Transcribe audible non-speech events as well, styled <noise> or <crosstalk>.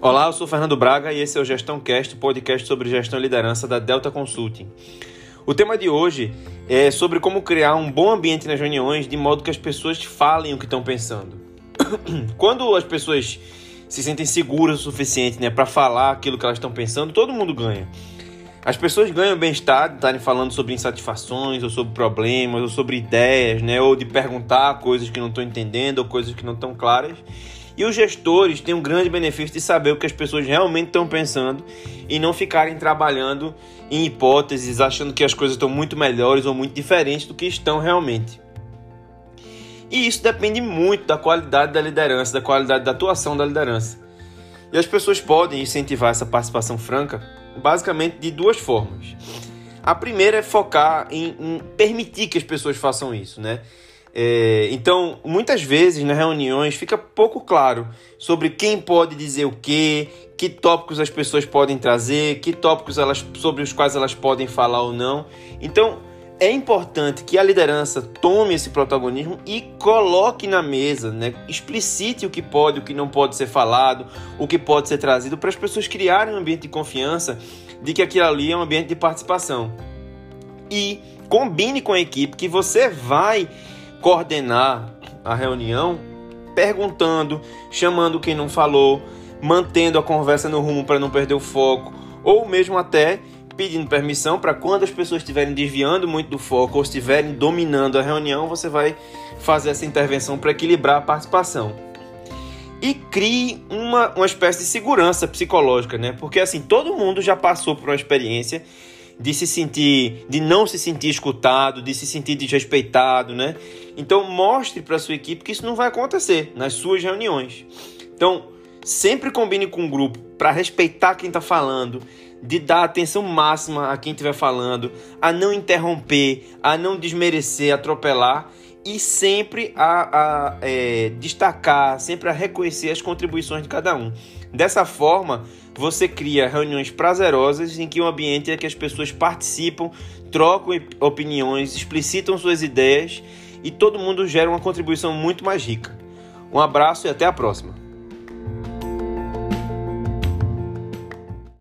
Olá, eu sou Fernando Braga e esse é o Gestão Cast, podcast sobre gestão e liderança da Delta Consulting. O tema de hoje é sobre como criar um bom ambiente nas reuniões de modo que as pessoas falem o que estão pensando. <clears throat> Quando as pessoas se sentem seguras o suficiente né, para falar aquilo que elas estão pensando, todo mundo ganha. As pessoas ganham bem-estar de estarem falando sobre insatisfações, ou sobre problemas, ou sobre ideias, né, ou de perguntar coisas que não estão entendendo, ou coisas que não estão claras. E os gestores têm um grande benefício de saber o que as pessoas realmente estão pensando e não ficarem trabalhando em hipóteses, achando que as coisas estão muito melhores ou muito diferentes do que estão realmente. E isso depende muito da qualidade da liderança, da qualidade da atuação da liderança. E as pessoas podem incentivar essa participação franca basicamente de duas formas. A primeira é focar em, em permitir que as pessoas façam isso, né? É, então, muitas vezes nas reuniões fica pouco claro sobre quem pode dizer o que, que tópicos as pessoas podem trazer, que tópicos elas, sobre os quais elas podem falar ou não. Então, é importante que a liderança tome esse protagonismo e coloque na mesa, né? explicite o que pode, o que não pode ser falado, o que pode ser trazido, para as pessoas criarem um ambiente de confiança de que aquilo ali é um ambiente de participação. E combine com a equipe que você vai coordenar a reunião perguntando, chamando quem não falou, mantendo a conversa no rumo para não perder o foco, ou mesmo até pedindo permissão para quando as pessoas estiverem desviando muito do foco ou estiverem dominando a reunião, você vai fazer essa intervenção para equilibrar a participação. E crie uma, uma espécie de segurança psicológica, né? Porque assim, todo mundo já passou por uma experiência de se sentir, de não se sentir escutado, de se sentir desrespeitado, né? Então mostre para sua equipe que isso não vai acontecer nas suas reuniões. Então sempre combine com o grupo para respeitar quem está falando, de dar atenção máxima a quem estiver falando, a não interromper, a não desmerecer, atropelar e sempre a, a é, destacar, sempre a reconhecer as contribuições de cada um. Dessa forma, você cria reuniões prazerosas em que o ambiente é que as pessoas participam, trocam opiniões, explicitam suas ideias e todo mundo gera uma contribuição muito mais rica. Um abraço e até a próxima.